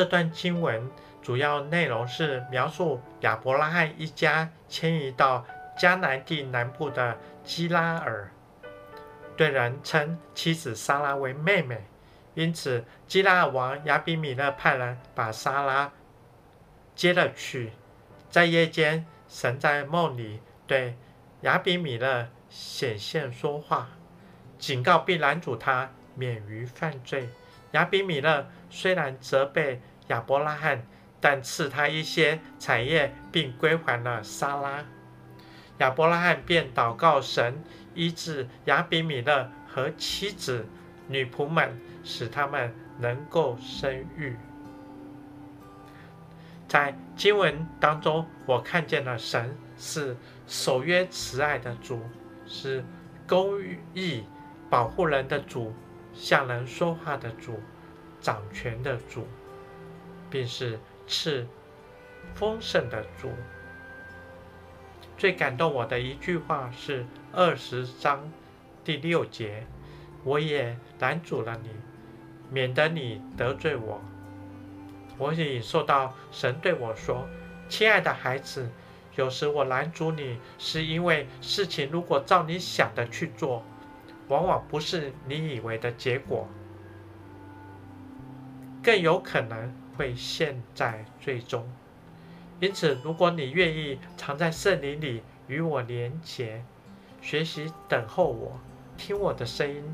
这段经文主要内容是描述亚伯拉罕一家迁移到迦南地南部的基拉尔，对人称妻子撒拉为妹妹，因此基拉尔王亚比米勒派人把撒拉接了去。在夜间，神在梦里对亚比米勒显现说话，警告并拦阻他免于犯罪。亚比米勒虽然责备亚伯拉罕，但赐他一些产业，并归还了撒拉。亚伯拉罕便祷告神医治亚比米勒和妻子、女仆们，使他们能够生育。在经文当中，我看见了神是守约慈爱的主，是公义保护人的主。向人说话的主，掌权的主，并是赐丰盛的主。最感动我的一句话是二十章第六节：“我也拦阻了你，免得你得罪我。”我也受到神对我说：“亲爱的孩子，有时我拦阻你，是因为事情如果照你想的去做。”往往不是你以为的结果，更有可能会陷在最终。因此，如果你愿意常在圣灵里与我连结，学习等候我，听我的声音，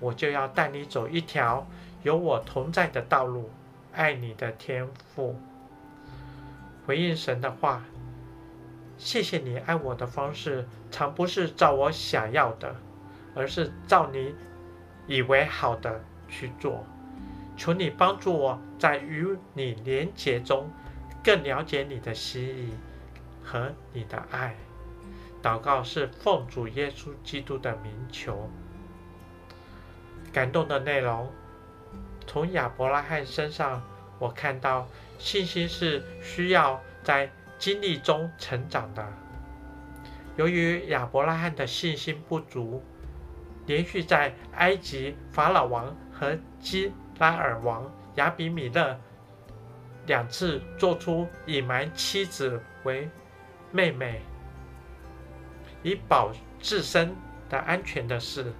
我就要带你走一条有我同在的道路。爱你的天赋，回应神的话。谢谢你爱我的方式，常不是照我想要的。而是照你以为好的去做，求你帮助我在与你连结中，更了解你的心意和你的爱。祷告是奉主耶稣基督的名求。感动的内容，从亚伯拉罕身上，我看到信心是需要在经历中成长的。由于亚伯拉罕的信心不足。连续在埃及法老王和基拉尔王亚比米勒两次做出隐瞒妻子为妹妹，以保自身的安全的事，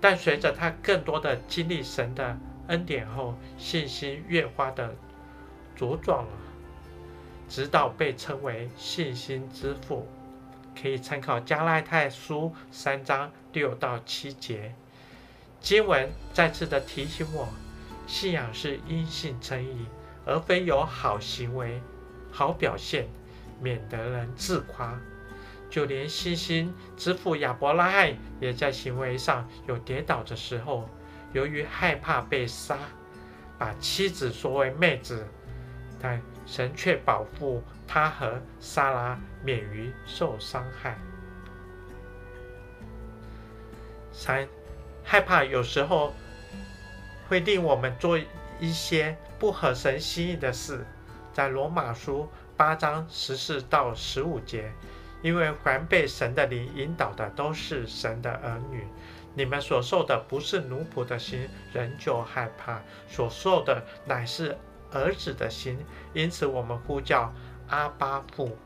但随着他更多的经历神的恩典后，信心越发的茁壮了，直到被称为信心之父。可以参考加拉太书三章六到七节经文，再次的提醒我，信仰是因信称义，而非有好行为、好表现，免得人自夸。就连信心之父亚伯拉罕也在行为上有跌倒的时候，由于害怕被杀，把妻子说为妹子，但神却保护他和撒拉免于受伤害。三，害怕有时候会令我们做一些不合神心意的事。在罗马书八章十四到十五节，因为凡被神的灵引导的，都是神的儿女。你们所受的不是奴仆的心，仍旧害怕；所受的乃是。儿子的心，因此我们呼叫阿巴父，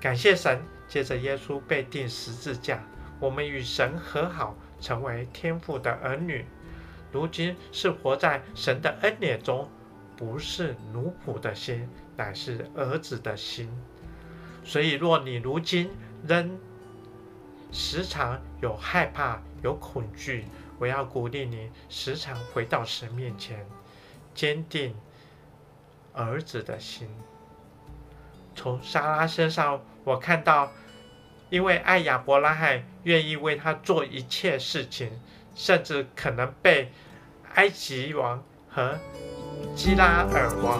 感谢神。借着耶稣被钉十字架，我们与神和好，成为天父的儿女。如今是活在神的恩典中，不是奴仆的心，乃是儿子的心。所以，若你如今仍时常有害怕、有恐惧，我要鼓励你时常回到神面前，坚定。儿子的心，从撒拉身上，我看到，因为爱亚伯拉罕，愿意为他做一切事情，甚至可能被埃及王和基拉尔王